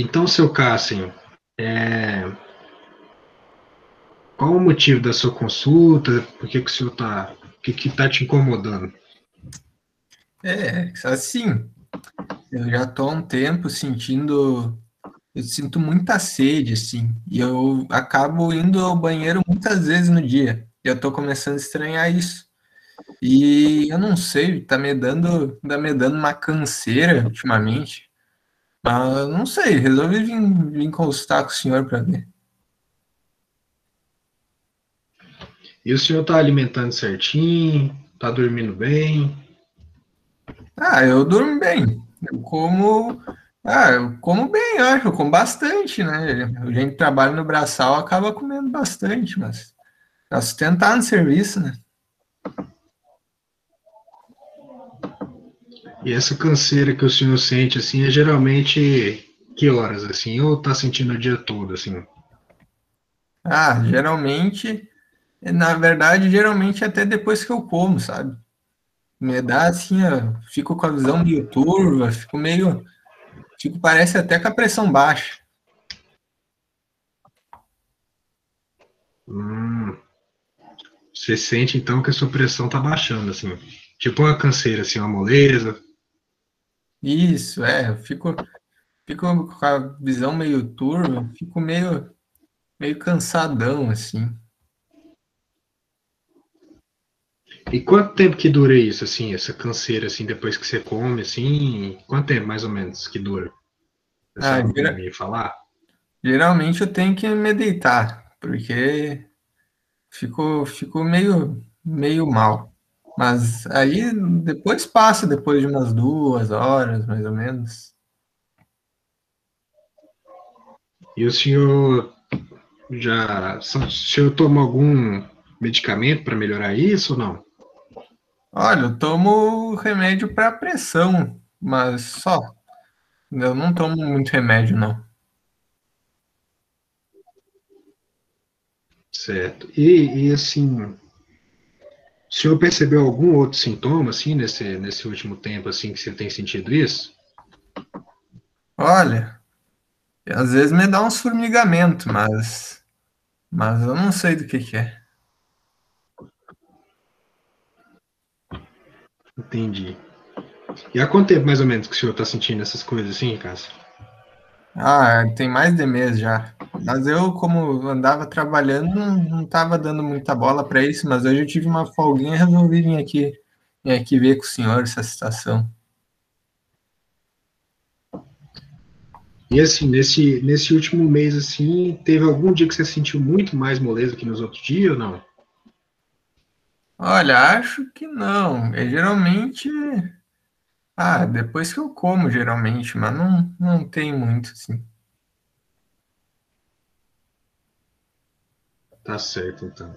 Então, seu Cássio, é... qual o motivo da sua consulta? Por que, que o senhor está. O que está te incomodando? É, assim, eu já estou há um tempo sentindo. Eu sinto muita sede, assim, e eu acabo indo ao banheiro muitas vezes no dia. E eu estou começando a estranhar isso. E eu não sei, tá me dando, tá me dando uma canseira ultimamente. Mas não sei, resolvi vir, vir consultar com o senhor para ver. E o senhor tá alimentando certinho? Tá dormindo bem? Ah, eu durmo bem. Eu como. Ah, eu como bem, acho, eu como bastante, né? A gente trabalha no braçal, acaba comendo bastante, mas pra sustentar no serviço, né? E essa canseira que o senhor sente, assim, é geralmente que horas, assim? Ou tá sentindo o dia todo, assim? Ah, geralmente, na verdade, geralmente até depois que eu como, sabe? Me dá assim, eu fico com a visão meio turva, fico meio. Fico, parece até com a pressão baixa. Hum, você sente então que a sua pressão tá baixando, assim. Tipo uma canseira, assim, uma moleza. Isso, é, eu fico, fico com a visão meio turva, fico meio, meio cansadão, assim. E quanto tempo que dura isso, assim, essa canseira, assim, depois que você come, assim, quanto tempo, mais ou menos, que dura? Você Ah, sabe gera- me falar? geralmente eu tenho que me deitar, porque fico, fico meio, meio mal. Mas aí depois passa, depois de umas duas horas, mais ou menos. E o senhor já, o senhor toma algum medicamento para melhorar isso ou não? Olha, eu tomo remédio para pressão, mas só. Eu não tomo muito remédio, não. Certo. E, e assim, o senhor percebeu algum outro sintoma, assim, nesse, nesse último tempo, assim, que você tem sentido isso? Olha, às vezes me dá uns formigamento, mas, mas eu não sei do que que é. Entendi. E há quanto tempo, mais ou menos, que o senhor está sentindo essas coisas assim, Cássio? Ah, tem mais de mês já. Mas eu, como andava trabalhando, não, não tava dando muita bola para isso, mas hoje eu tive uma folguinha e resolvi vir aqui, vir aqui ver com o senhor essa situação. E assim, nesse, nesse último mês, assim, teve algum dia que você sentiu muito mais moleza que nos outros dias ou não? Olha, acho que não. É geralmente. Ah, depois que eu como, geralmente, mas não, não tem muito, assim. Tá certo, então.